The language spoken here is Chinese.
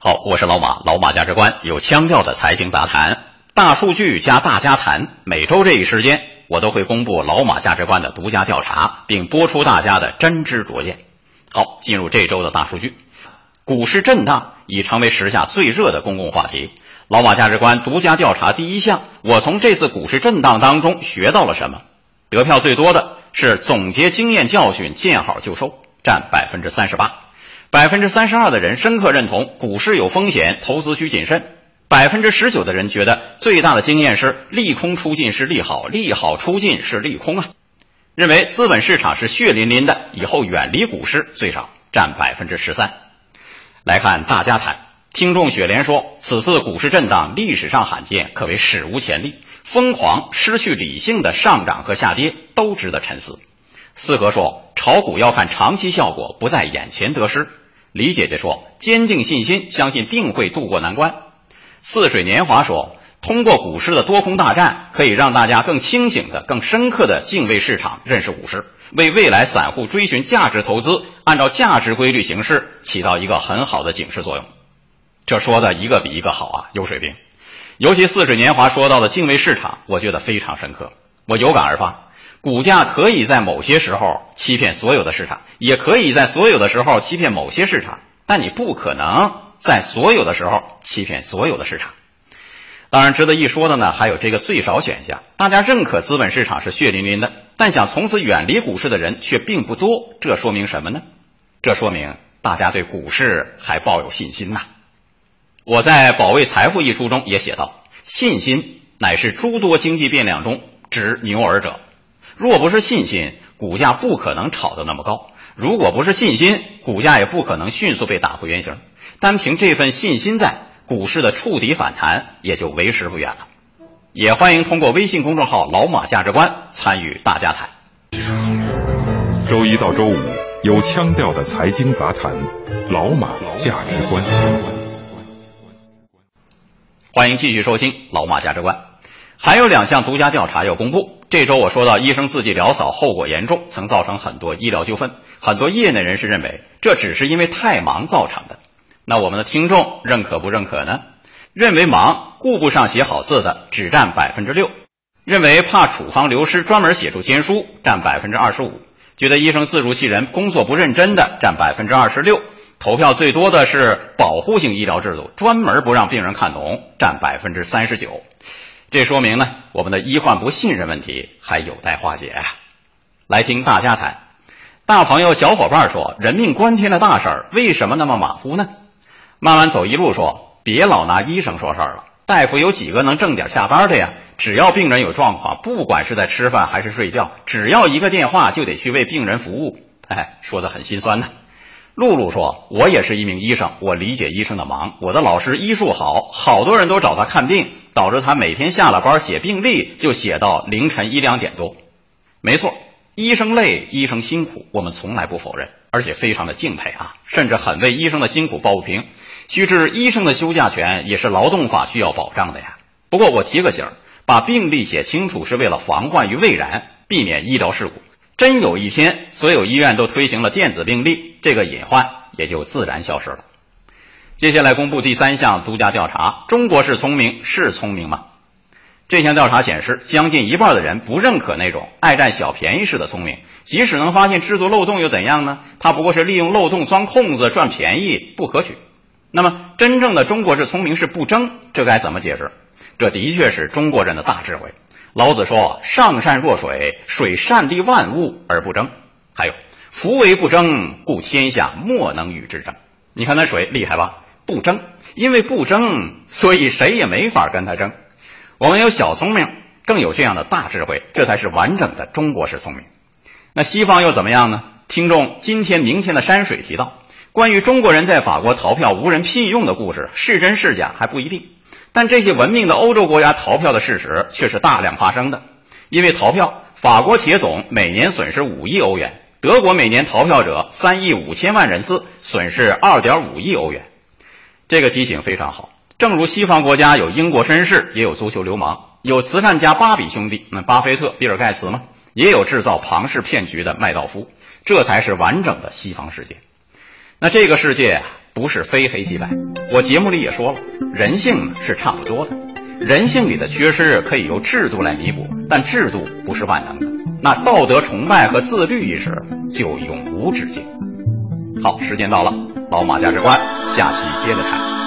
好，我是老马，老马价值观有腔调的财经杂谈，大数据加大家谈。每周这一时间，我都会公布老马价值观的独家调查，并播出大家的真知灼见。好，进入这周的大数据。股市震荡已成为时下最热的公共话题。老马价值观独家调查第一项，我从这次股市震荡当中学到了什么？得票最多的是总结经验教训，见好就收，占百分之三十八。百分之三十二的人深刻认同股市有风险，投资需谨慎。百分之十九的人觉得最大的经验是利空出尽是利好，利好出尽是利空啊。认为资本市场是血淋淋的，以后远离股市最少占百分之十三。来看大家谈，听众雪莲说，此次股市震荡历史上罕见，可谓史无前例，疯狂、失去理性的上涨和下跌都值得沉思。四哥说，炒股要看长期效果，不在眼前得失。李姐姐说，坚定信心，相信定会渡过难关。似水年华说，通过股市的多空大战，可以让大家更清醒的、更深刻的敬畏市场，认识股市。为未来散户追寻价值投资，按照价值规律行事，起到一个很好的警示作用。这说的一个比一个好啊，有水平。尤其似水年华说到的敬畏市场，我觉得非常深刻。我有感而发，股价可以在某些时候欺骗所有的市场，也可以在所有的时候欺骗某些市场，但你不可能在所有的时候欺骗所有的市场。当然，值得一说的呢，还有这个最少选项。大家认可资本市场是血淋淋的，但想从此远离股市的人却并不多。这说明什么呢？这说明大家对股市还抱有信心呐。我在《保卫财富》一书中也写道：“信心乃是诸多经济变量中之牛耳者。若不是信心，股价不可能炒得那么高；如果不是信心，股价也不可能迅速被打回原形。单凭这份信心在。”股市的触底反弹也就为时不远了，也欢迎通过微信公众号“老马价值观”参与大家谈。周一到周五有腔调的财经杂谈，老马价值观。欢迎继续收听老马价值观。还有两项独家调查要公布。这周我说到，医生自己潦草，后果严重，曾造成很多医疗纠纷。很多业内人士认为，这只是因为太忙造成的。那我们的听众认可不认可呢？认为忙顾不上写好字的只占百分之六，认为怕处方流失专门写出天书占百分之二十五，觉得医生自如其人工作不认真的占百分之二十六，投票最多的是保护性医疗制度专门不让病人看懂占百分之三十九，这说明呢我们的医患不信任问题还有待化解！来听大家谈，大朋友小伙伴说人命关天的大事儿为什么那么马虎呢？慢慢走一路，说别老拿医生说事儿了。大夫有几个能正点下班的呀？只要病人有状况，不管是在吃饭还是睡觉，只要一个电话就得去为病人服务。哎，说的很心酸呢。露露说：“我也是一名医生，我理解医生的忙。我的老师医术好，好多人都找他看病，导致他每天下了班写病历就写到凌晨一两点多。没错，医生累，医生辛苦，我们从来不否认，而且非常的敬佩啊，甚至很为医生的辛苦抱不平。”须知，医生的休假权也是劳动法需要保障的呀。不过我提个醒，把病历写清楚是为了防患于未然，避免医疗事故。真有一天，所有医院都推行了电子病历，这个隐患也就自然消失了。接下来公布第三项独家调查：中国式聪明是聪明吗？这项调查显示，将近一半的人不认可那种爱占小便宜式的聪明。即使能发现制度漏洞又怎样呢？它不过是利用漏洞钻空子赚便宜，不可取。那么，真正的中国式聪明是不争，这该怎么解释？这的确是中国人的大智慧。老子说：“上善若水，水善利万物而不争。”还有“夫为不争，故天下莫能与之争。”你看那水厉害吧？不争，因为不争，所以谁也没法跟他争。我们有小聪明，更有这样的大智慧，这才是完整的中国式聪明。那西方又怎么样呢？听众今天明天的山水提到。关于中国人在法国逃票无人聘用的故事，是真是假还不一定。但这些文明的欧洲国家逃票的事实却是大量发生的。因为逃票，法国铁总每年损失五亿欧元，德国每年逃票者三亿五千万人次，损失二点五亿欧元。这个提醒非常好。正如西方国家有英国绅士，也有足球流氓，有慈善家巴比兄弟，那巴菲特、比尔盖茨吗？也有制造庞氏骗局的麦道夫。这才是完整的西方世界。那这个世界不是非黑即白。我节目里也说了，人性是差不多的。人性里的缺失可以由制度来弥补，但制度不是万能的。那道德崇拜和自律意识就永无止境。好，时间到了，老马价值观，下期接着谈。